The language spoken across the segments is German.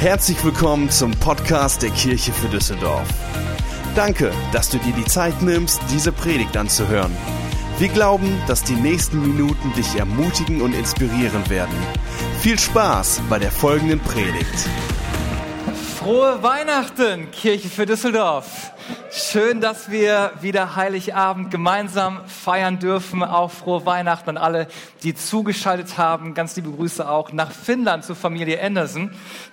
Herzlich willkommen zum Podcast der Kirche für Düsseldorf. Danke, dass du dir die Zeit nimmst, diese Predigt anzuhören. Wir glauben, dass die nächsten Minuten dich ermutigen und inspirieren werden. Viel Spaß bei der folgenden Predigt. Frohe Weihnachten, Kirche für Düsseldorf. Schön, dass wir wieder Heiligabend gemeinsam feiern dürfen. Auch frohe Weihnachten an alle, die zugeschaltet haben. Ganz liebe Grüße auch nach Finnland zur Familie Anderson,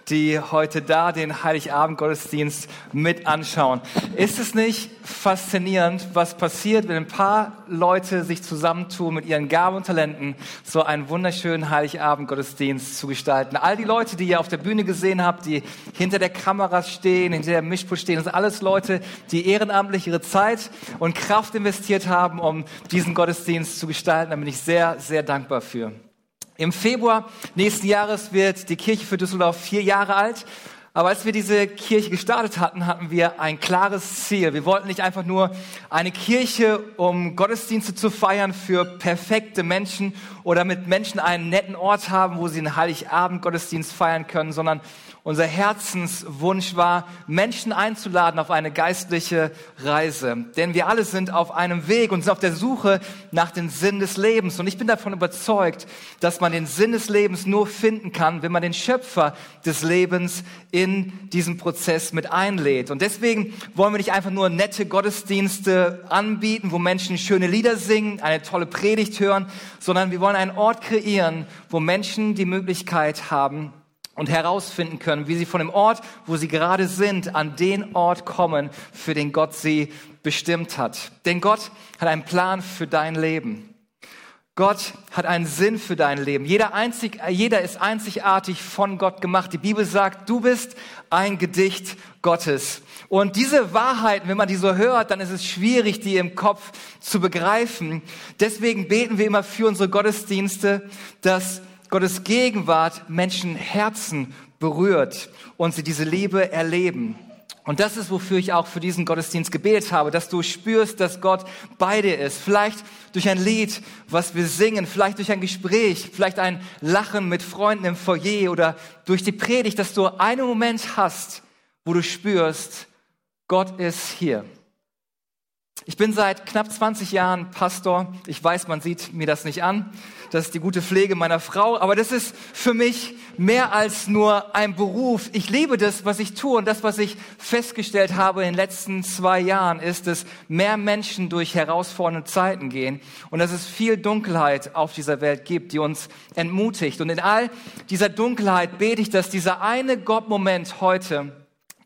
die heute da den Heiligabend-Gottesdienst mit anschauen. Ist es nicht faszinierend, was passiert, wenn ein paar Leute sich zusammentun mit ihren Gaben und Talenten, so einen wunderschönen Heiligabend-Gottesdienst zu gestalten? All die Leute, die ihr auf der Bühne gesehen habt, die hinter der Kamera stehen, hinter der Mischpult stehen, das sind alles Leute, die ehrenamtlich ihre Zeit und Kraft investiert haben, um diesen Gottesdienst zu gestalten. Da bin ich sehr, sehr dankbar für. Im Februar nächsten Jahres wird die Kirche für Düsseldorf vier Jahre alt. Aber als wir diese Kirche gestartet hatten, hatten wir ein klares Ziel. Wir wollten nicht einfach nur eine Kirche, um Gottesdienste zu feiern für perfekte Menschen oder mit Menschen einen netten Ort haben, wo sie einen Heiligabend Gottesdienst feiern können, sondern unser Herzenswunsch war, Menschen einzuladen auf eine geistliche Reise. Denn wir alle sind auf einem Weg und sind auf der Suche nach dem Sinn des Lebens. Und ich bin davon überzeugt, dass man den Sinn des Lebens nur finden kann, wenn man den Schöpfer des Lebens in diesen Prozess mit einlädt. Und deswegen wollen wir nicht einfach nur nette Gottesdienste anbieten, wo Menschen schöne Lieder singen, eine tolle Predigt hören, sondern wir wollen einen Ort kreieren, wo Menschen die Möglichkeit haben, und herausfinden können, wie sie von dem Ort, wo sie gerade sind, an den Ort kommen, für den Gott sie bestimmt hat. Denn Gott hat einen Plan für dein Leben. Gott hat einen Sinn für dein Leben. Jeder, einzig, jeder ist einzigartig von Gott gemacht. Die Bibel sagt, du bist ein Gedicht Gottes. Und diese Wahrheiten, wenn man die so hört, dann ist es schwierig, die im Kopf zu begreifen. Deswegen beten wir immer für unsere Gottesdienste, dass Gottes Gegenwart Menschen Herzen berührt und sie diese Liebe erleben. Und das ist, wofür ich auch für diesen Gottesdienst gebetet habe, dass du spürst, dass Gott bei dir ist. Vielleicht durch ein Lied, was wir singen, vielleicht durch ein Gespräch, vielleicht ein Lachen mit Freunden im Foyer oder durch die Predigt, dass du einen Moment hast, wo du spürst, Gott ist hier. Ich bin seit knapp 20 Jahren Pastor. Ich weiß, man sieht mir das nicht an. Das ist die gute Pflege meiner Frau. Aber das ist für mich mehr als nur ein Beruf. Ich liebe das, was ich tue. Und das, was ich festgestellt habe in den letzten zwei Jahren, ist, dass mehr Menschen durch herausfordernde Zeiten gehen. Und dass es viel Dunkelheit auf dieser Welt gibt, die uns entmutigt. Und in all dieser Dunkelheit bete ich, dass dieser eine Gottmoment heute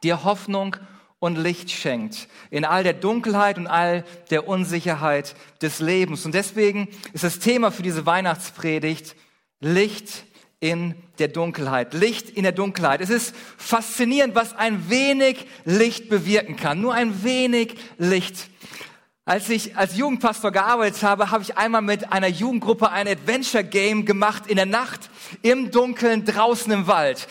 dir Hoffnung und Licht schenkt in all der Dunkelheit und all der Unsicherheit des Lebens. Und deswegen ist das Thema für diese Weihnachtspredigt Licht in der Dunkelheit. Licht in der Dunkelheit. Es ist faszinierend, was ein wenig Licht bewirken kann. Nur ein wenig Licht. Als ich als Jugendpastor gearbeitet habe, habe ich einmal mit einer Jugendgruppe ein Adventure Game gemacht in der Nacht im Dunkeln draußen im Wald.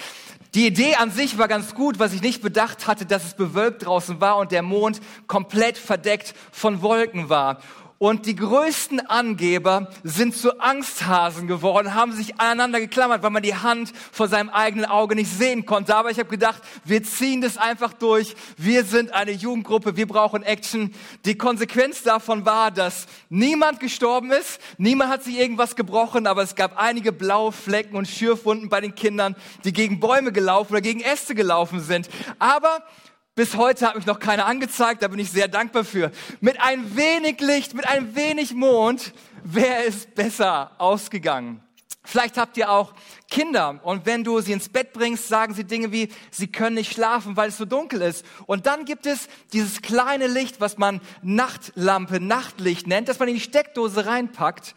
Die Idee an sich war ganz gut, was ich nicht bedacht hatte, dass es bewölkt draußen war und der Mond komplett verdeckt von Wolken war. Und die größten Angeber sind zu Angsthasen geworden, haben sich aneinander geklammert, weil man die Hand vor seinem eigenen Auge nicht sehen konnte. Aber ich habe gedacht, wir ziehen das einfach durch. Wir sind eine Jugendgruppe, wir brauchen Action. Die Konsequenz davon war, dass niemand gestorben ist, niemand hat sich irgendwas gebrochen, aber es gab einige blaue Flecken und Schürfwunden bei den Kindern, die gegen Bäume gelaufen oder gegen Äste gelaufen sind. Aber bis heute hat mich noch keiner angezeigt, da bin ich sehr dankbar für. Mit ein wenig Licht, mit ein wenig Mond wäre es besser ausgegangen. Vielleicht habt ihr auch Kinder und wenn du sie ins Bett bringst, sagen sie Dinge wie, sie können nicht schlafen, weil es so dunkel ist. Und dann gibt es dieses kleine Licht, was man Nachtlampe, Nachtlicht nennt, das man in die Steckdose reinpackt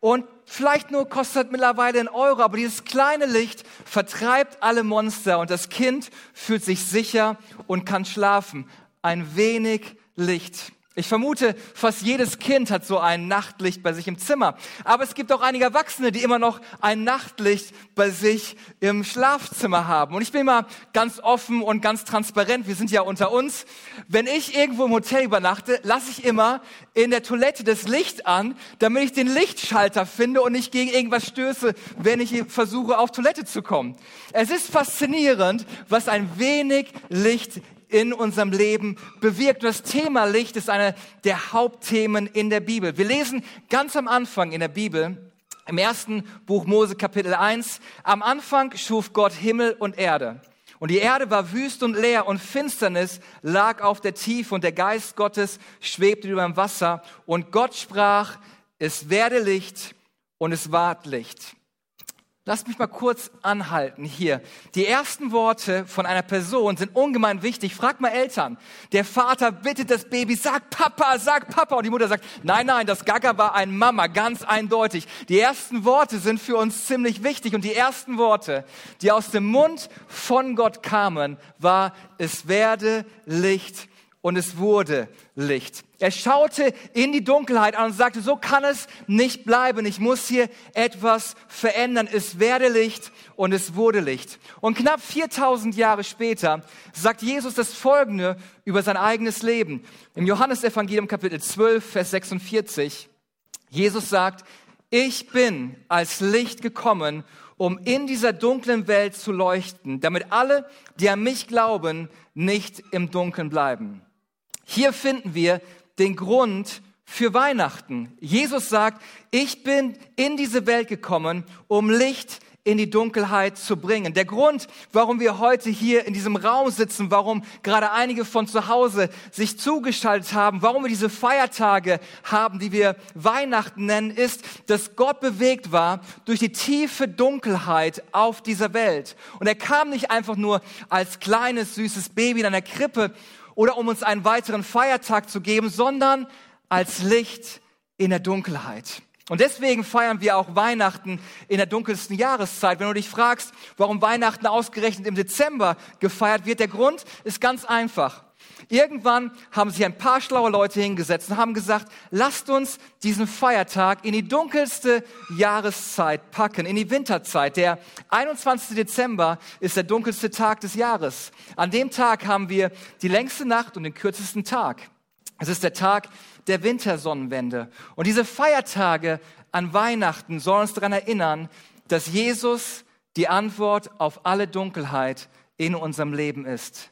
und vielleicht nur kostet mittlerweile einen Euro, aber dieses kleine Licht vertreibt alle Monster und das Kind fühlt sich sicher und kann schlafen. Ein wenig Licht. Ich vermute, fast jedes Kind hat so ein Nachtlicht bei sich im Zimmer. Aber es gibt auch einige Erwachsene, die immer noch ein Nachtlicht bei sich im Schlafzimmer haben. Und ich bin mal ganz offen und ganz transparent. Wir sind ja unter uns. Wenn ich irgendwo im Hotel übernachte, lasse ich immer in der Toilette das Licht an, damit ich den Lichtschalter finde und nicht gegen irgendwas stöße, wenn ich versuche, auf Toilette zu kommen. Es ist faszinierend, was ein wenig Licht in unserem Leben bewirkt. Das Thema Licht ist eine der Hauptthemen in der Bibel. Wir lesen ganz am Anfang in der Bibel, im ersten Buch Mose Kapitel 1, am Anfang schuf Gott Himmel und Erde. Und die Erde war wüst und leer und Finsternis lag auf der Tiefe und der Geist Gottes schwebte über dem Wasser. Und Gott sprach, es werde Licht und es ward Licht. Lasst mich mal kurz anhalten hier. Die ersten Worte von einer Person sind ungemein wichtig. Frag mal Eltern. Der Vater bittet das Baby, sag Papa, sag Papa. Und die Mutter sagt, nein, nein, das Gaga war ein Mama, ganz eindeutig. Die ersten Worte sind für uns ziemlich wichtig. Und die ersten Worte, die aus dem Mund von Gott kamen, war, es werde Licht und es wurde Licht. Er schaute in die Dunkelheit an und sagte, so kann es nicht bleiben. Ich muss hier etwas verändern. Es werde Licht und es wurde Licht. Und knapp 4000 Jahre später sagt Jesus das Folgende über sein eigenes Leben. Im Johannesevangelium Kapitel 12, Vers 46. Jesus sagt, ich bin als Licht gekommen, um in dieser dunklen Welt zu leuchten, damit alle, die an mich glauben, nicht im Dunkeln bleiben. Hier finden wir den Grund für Weihnachten. Jesus sagt, ich bin in diese Welt gekommen, um Licht in die Dunkelheit zu bringen. Der Grund, warum wir heute hier in diesem Raum sitzen, warum gerade einige von zu Hause sich zugeschaltet haben, warum wir diese Feiertage haben, die wir Weihnachten nennen, ist, dass Gott bewegt war durch die tiefe Dunkelheit auf dieser Welt. Und er kam nicht einfach nur als kleines, süßes Baby in einer Krippe oder um uns einen weiteren Feiertag zu geben, sondern als Licht in der Dunkelheit. Und deswegen feiern wir auch Weihnachten in der dunkelsten Jahreszeit. Wenn du dich fragst, warum Weihnachten ausgerechnet im Dezember gefeiert wird, der Grund ist ganz einfach. Irgendwann haben sich ein paar schlaue Leute hingesetzt und haben gesagt, lasst uns diesen Feiertag in die dunkelste Jahreszeit packen, in die Winterzeit. Der 21. Dezember ist der dunkelste Tag des Jahres. An dem Tag haben wir die längste Nacht und den kürzesten Tag. Es ist der Tag der Wintersonnenwende. Und diese Feiertage an Weihnachten sollen uns daran erinnern, dass Jesus die Antwort auf alle Dunkelheit in unserem Leben ist.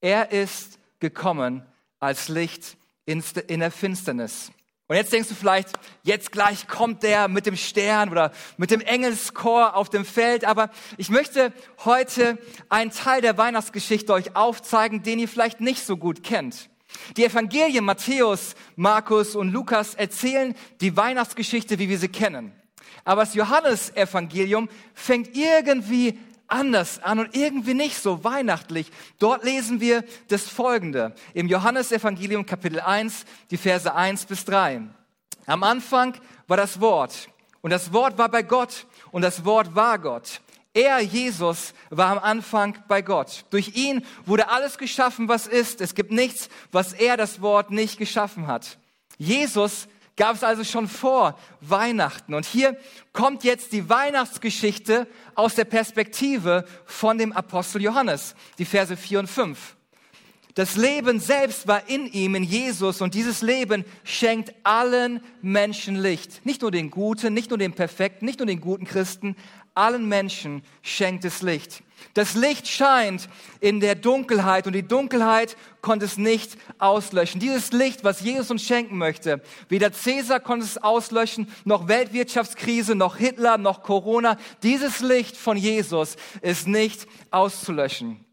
Er ist gekommen als Licht in der Finsternis. Und jetzt denkst du vielleicht, jetzt gleich kommt der mit dem Stern oder mit dem Engelschor auf dem Feld. Aber ich möchte heute einen Teil der Weihnachtsgeschichte euch aufzeigen, den ihr vielleicht nicht so gut kennt. Die Evangelien Matthäus, Markus und Lukas erzählen die Weihnachtsgeschichte, wie wir sie kennen. Aber das Johannesevangelium fängt irgendwie anders an und irgendwie nicht so weihnachtlich. Dort lesen wir das Folgende im Johannesevangelium Kapitel 1, die Verse 1 bis 3. Am Anfang war das Wort und das Wort war bei Gott und das Wort war Gott. Er, Jesus, war am Anfang bei Gott. Durch ihn wurde alles geschaffen, was ist. Es gibt nichts, was er, das Wort, nicht geschaffen hat. Jesus gab es also schon vor Weihnachten. Und hier kommt jetzt die Weihnachtsgeschichte aus der Perspektive von dem Apostel Johannes, die Verse 4 und 5. Das Leben selbst war in ihm, in Jesus, und dieses Leben schenkt allen Menschen Licht. Nicht nur den Guten, nicht nur den Perfekten, nicht nur den guten Christen, allen Menschen schenkt es Licht. Das Licht scheint in der Dunkelheit und die Dunkelheit konnte es nicht auslöschen. Dieses Licht, was Jesus uns schenken möchte, weder Cäsar konnte es auslöschen, noch Weltwirtschaftskrise, noch Hitler, noch Corona. Dieses Licht von Jesus ist nicht auszulöschen.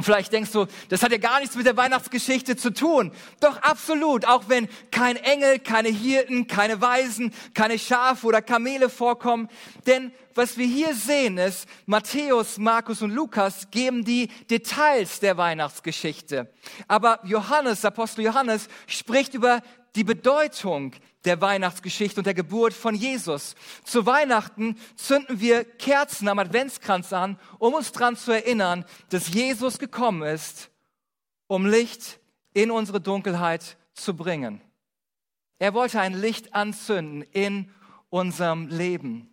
Und vielleicht denkst du, das hat ja gar nichts mit der Weihnachtsgeschichte zu tun. Doch absolut, auch wenn kein Engel, keine Hirten, keine Weisen, keine Schafe oder Kamele vorkommen. Denn was wir hier sehen ist, Matthäus, Markus und Lukas geben die Details der Weihnachtsgeschichte. Aber Johannes, Apostel Johannes, spricht über die Bedeutung der Weihnachtsgeschichte und der Geburt von Jesus. Zu Weihnachten zünden wir Kerzen am Adventskranz an, um uns daran zu erinnern, dass Jesus gekommen ist, um Licht in unsere Dunkelheit zu bringen. Er wollte ein Licht anzünden in unserem Leben.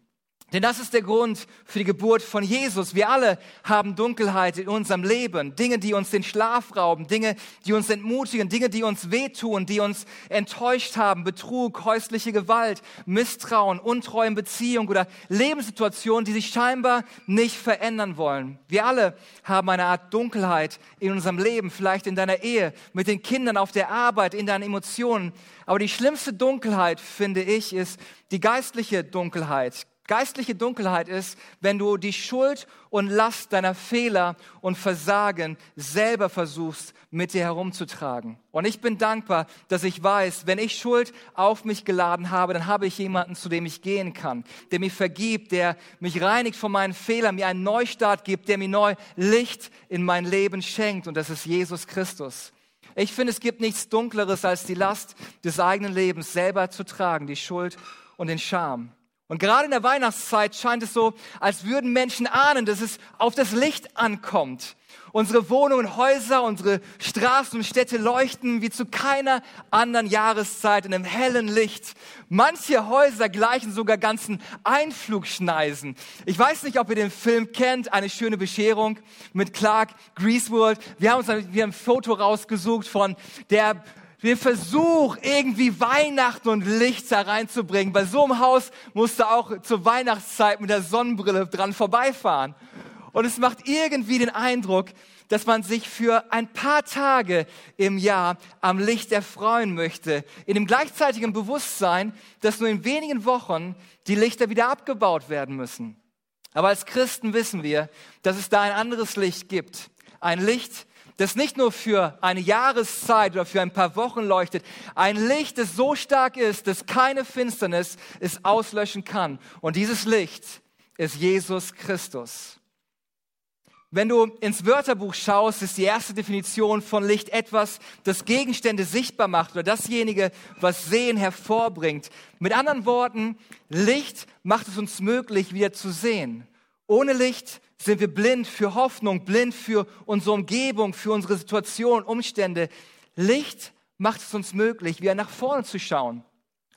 Denn das ist der Grund für die Geburt von Jesus. Wir alle haben Dunkelheit in unserem Leben. Dinge, die uns den Schlaf rauben, Dinge, die uns entmutigen, Dinge, die uns wehtun, die uns enttäuscht haben. Betrug, häusliche Gewalt, Misstrauen, Untreue in Beziehung oder Lebenssituationen, die sich scheinbar nicht verändern wollen. Wir alle haben eine Art Dunkelheit in unserem Leben, vielleicht in deiner Ehe, mit den Kindern auf der Arbeit, in deinen Emotionen. Aber die schlimmste Dunkelheit, finde ich, ist die geistliche Dunkelheit Geistliche Dunkelheit ist, wenn du die Schuld und Last deiner Fehler und Versagen selber versuchst, mit dir herumzutragen. Und ich bin dankbar, dass ich weiß, wenn ich Schuld auf mich geladen habe, dann habe ich jemanden, zu dem ich gehen kann, der mir vergibt, der mich reinigt von meinen Fehlern, mir einen Neustart gibt, der mir neu Licht in mein Leben schenkt. Und das ist Jesus Christus. Ich finde, es gibt nichts Dunkleres, als die Last des eigenen Lebens selber zu tragen, die Schuld und den Scham. Und gerade in der Weihnachtszeit scheint es so, als würden Menschen ahnen, dass es auf das Licht ankommt. Unsere Wohnungen, Häuser, unsere Straßen und Städte leuchten wie zu keiner anderen Jahreszeit in einem hellen Licht. Manche Häuser gleichen sogar ganzen Einflugschneisen. Ich weiß nicht, ob ihr den Film kennt, eine schöne Bescherung mit Clark Greasewood. Wir haben uns ein, Foto rausgesucht von der den Versuch, irgendwie Weihnachten und Licht da reinzubringen. Bei so einem Haus musst du auch zur Weihnachtszeit mit der Sonnenbrille dran vorbeifahren. Und es macht irgendwie den Eindruck, dass man sich für ein paar Tage im Jahr am Licht erfreuen möchte, in dem gleichzeitigen Bewusstsein, dass nur in wenigen Wochen die Lichter wieder abgebaut werden müssen. Aber als Christen wissen wir, dass es da ein anderes Licht gibt. Ein Licht, das nicht nur für eine Jahreszeit oder für ein paar Wochen leuchtet, ein Licht, das so stark ist, dass keine Finsternis es auslöschen kann. Und dieses Licht ist Jesus Christus. Wenn du ins Wörterbuch schaust, ist die erste Definition von Licht etwas, das Gegenstände sichtbar macht oder dasjenige, was Sehen hervorbringt. Mit anderen Worten, Licht macht es uns möglich, wieder zu sehen. Ohne Licht sind wir blind für Hoffnung, blind für unsere Umgebung, für unsere Situation, Umstände. Licht macht es uns möglich, wieder nach vorne zu schauen,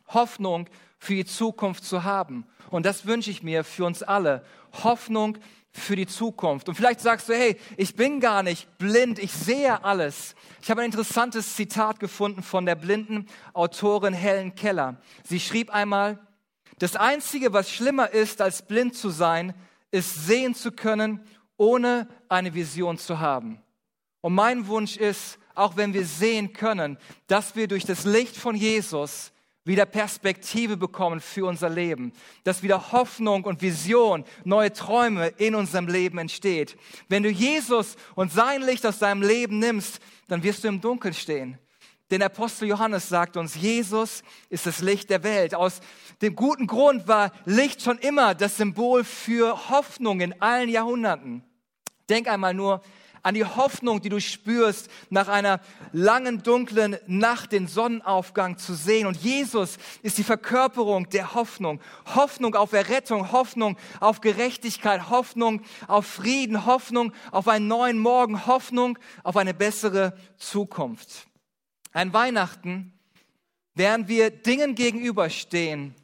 Hoffnung für die Zukunft zu haben. Und das wünsche ich mir für uns alle. Hoffnung für die Zukunft. Und vielleicht sagst du, hey, ich bin gar nicht blind, ich sehe alles. Ich habe ein interessantes Zitat gefunden von der blinden Autorin Helen Keller. Sie schrieb einmal, das Einzige, was schlimmer ist, als blind zu sein, ist sehen zu können, ohne eine Vision zu haben. Und mein Wunsch ist, auch wenn wir sehen können, dass wir durch das Licht von Jesus wieder Perspektive bekommen für unser Leben, dass wieder Hoffnung und Vision, neue Träume in unserem Leben entsteht. Wenn du Jesus und sein Licht aus deinem Leben nimmst, dann wirst du im Dunkeln stehen. Denn Apostel Johannes sagt uns, Jesus ist das Licht der Welt. Aus dem guten Grund war Licht schon immer das Symbol für Hoffnung in allen Jahrhunderten. Denk einmal nur an die Hoffnung, die du spürst, nach einer langen, dunklen Nacht den Sonnenaufgang zu sehen. Und Jesus ist die Verkörperung der Hoffnung. Hoffnung auf Errettung, Hoffnung auf Gerechtigkeit, Hoffnung auf Frieden, Hoffnung auf einen neuen Morgen, Hoffnung auf eine bessere Zukunft. Ein Weihnachten, während wir Dingen gegenüberstehen,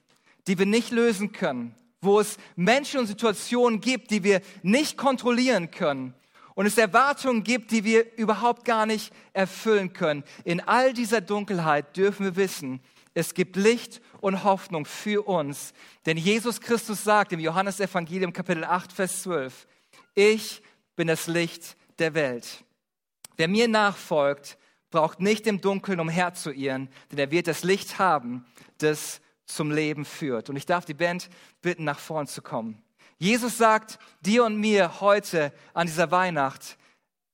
die wir nicht lösen können, wo es Menschen und Situationen gibt, die wir nicht kontrollieren können und es Erwartungen gibt, die wir überhaupt gar nicht erfüllen können. In all dieser Dunkelheit dürfen wir wissen, es gibt Licht und Hoffnung für uns. Denn Jesus Christus sagt im Johannesevangelium Kapitel 8, Vers 12, ich bin das Licht der Welt. Wer mir nachfolgt, braucht nicht im Dunkeln umherzuirren, denn er wird das Licht haben, das zum Leben führt. Und ich darf die Band bitten, nach vorn zu kommen. Jesus sagt dir und mir heute an dieser Weihnacht,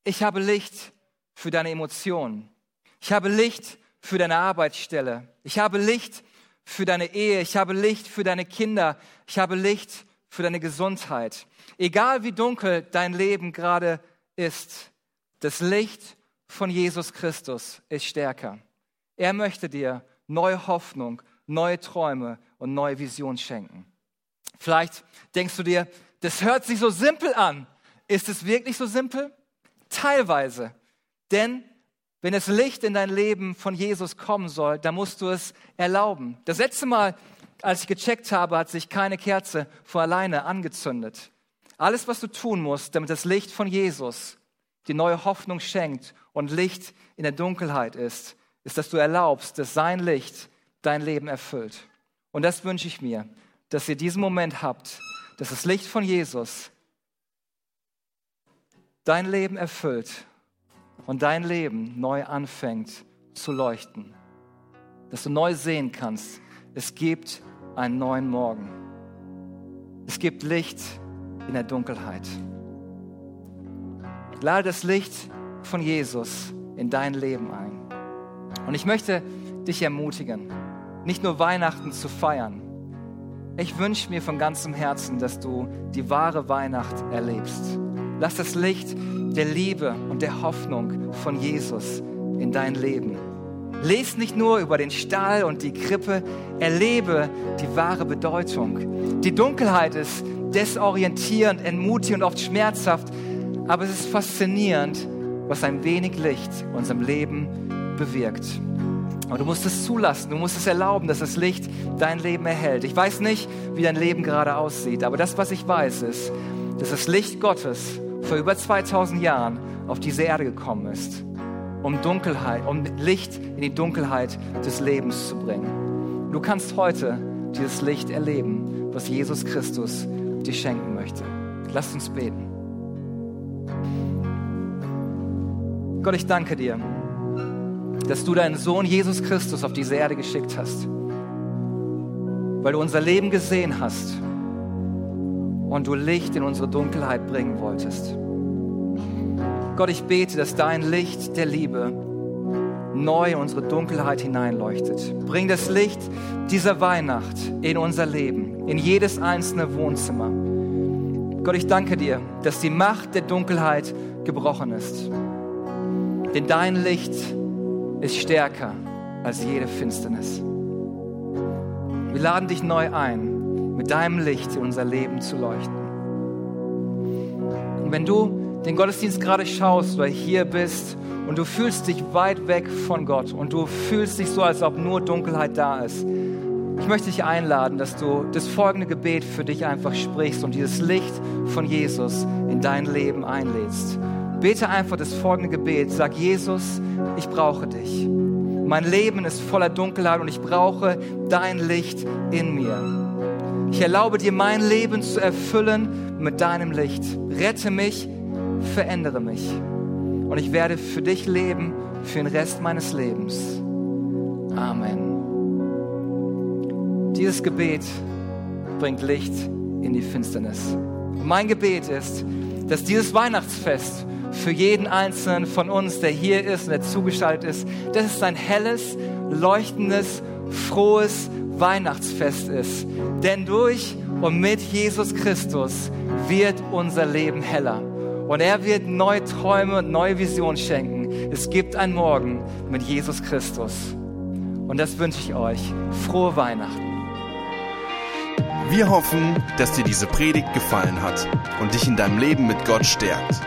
ich habe Licht für deine Emotionen. Ich habe Licht für deine Arbeitsstelle. Ich habe Licht für deine Ehe. Ich habe Licht für deine Kinder. Ich habe Licht für deine Gesundheit. Egal wie dunkel dein Leben gerade ist, das Licht von Jesus Christus ist stärker. Er möchte dir neue Hoffnung, neue Träume und neue Visionen schenken. Vielleicht denkst du dir, das hört sich so simpel an. Ist es wirklich so simpel? Teilweise. Denn Wenn das Licht in dein Leben von Jesus kommen soll, dann musst du es erlauben. Das letzte Mal, als ich gecheckt habe, hat sich keine Kerze vor alleine angezündet. Alles, was du tun musst, damit das Licht von Jesus die neue Hoffnung schenkt und Licht in der Dunkelheit ist, ist, dass du erlaubst, dass sein Licht dein Leben erfüllt. Und das wünsche ich mir, dass ihr diesen Moment habt, dass das Licht von Jesus dein Leben erfüllt und dein Leben neu anfängt zu leuchten. Dass du neu sehen kannst, es gibt einen neuen Morgen. Es gibt Licht in der Dunkelheit. Lade das Licht von Jesus in dein Leben ein. Und ich möchte dich ermutigen, nicht nur Weihnachten zu feiern. Ich wünsche mir von ganzem Herzen, dass du die wahre Weihnacht erlebst. Lass das Licht der Liebe und der Hoffnung von Jesus in dein Leben. Lies nicht nur über den Stall und die Krippe, erlebe die wahre Bedeutung. Die Dunkelheit ist desorientierend, entmutigend oft schmerzhaft, aber es ist faszinierend, was ein wenig Licht in unserem Leben bewirkt. Aber du musst es zulassen, du musst es erlauben, dass das Licht dein Leben erhält. Ich weiß nicht, wie dein Leben gerade aussieht, aber das, was ich weiß, ist, dass das Licht Gottes vor über 2000 Jahren auf diese Erde gekommen ist, um Dunkelheit, um Licht in die Dunkelheit des Lebens zu bringen. Du kannst heute dieses Licht erleben, was Jesus Christus dir schenken möchte. Lass uns beten. Gott, ich danke dir, dass du deinen Sohn Jesus Christus auf diese Erde geschickt hast, weil du unser Leben gesehen hast und du Licht in unsere Dunkelheit bringen wolltest. Gott, ich bete, dass dein Licht der Liebe neu in unsere Dunkelheit hineinleuchtet. Bring das Licht dieser Weihnacht in unser Leben, in jedes einzelne Wohnzimmer. Gott, ich danke dir, dass die Macht der Dunkelheit gebrochen ist. Denn dein Licht ist stärker als jede Finsternis. Wir laden dich neu ein, mit deinem Licht in unser Leben zu leuchten. Und wenn du den Gottesdienst gerade schaust oder hier bist und du fühlst dich weit weg von Gott und du fühlst dich so, als ob nur Dunkelheit da ist, ich möchte dich einladen, dass du das folgende Gebet für dich einfach sprichst und dieses Licht von Jesus in dein Leben einlädst. Bete einfach das folgende Gebet. Sag, Jesus, ich brauche dich. Mein Leben ist voller Dunkelheit und ich brauche dein Licht in mir. Ich erlaube dir, mein Leben zu erfüllen mit deinem Licht. Rette mich, verändere mich. Und ich werde für dich leben, für den Rest meines Lebens. Amen. Dieses Gebet bringt Licht in die Finsternis. Mein Gebet ist, dass dieses Weihnachtsfest für jeden Einzelnen von uns, der hier ist und der zugeschaltet ist, dass es ein helles, leuchtendes, frohes Weihnachtsfest ist. Denn durch und mit Jesus Christus wird unser Leben heller. Und er wird neue Träume und neue Visionen schenken. Es gibt einen Morgen mit Jesus Christus. Und das wünsche ich euch. Frohe Weihnachten. Wir hoffen, dass dir diese Predigt gefallen hat und dich in deinem Leben mit Gott stärkt.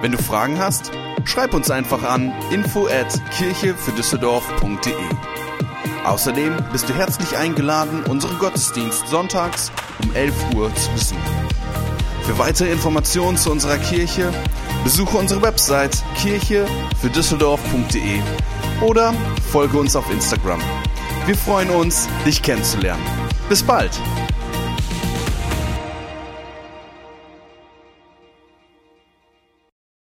Wenn du Fragen hast, schreib uns einfach an info at kirchefürdüsseldorf.de. Außerdem bist du herzlich eingeladen, unseren Gottesdienst sonntags um 11 Uhr zu besuchen. Für weitere Informationen zu unserer Kirche besuche unsere Website kirchefürdüsseldorf.de oder folge uns auf Instagram. Wir freuen uns, dich kennenzulernen. Bis bald!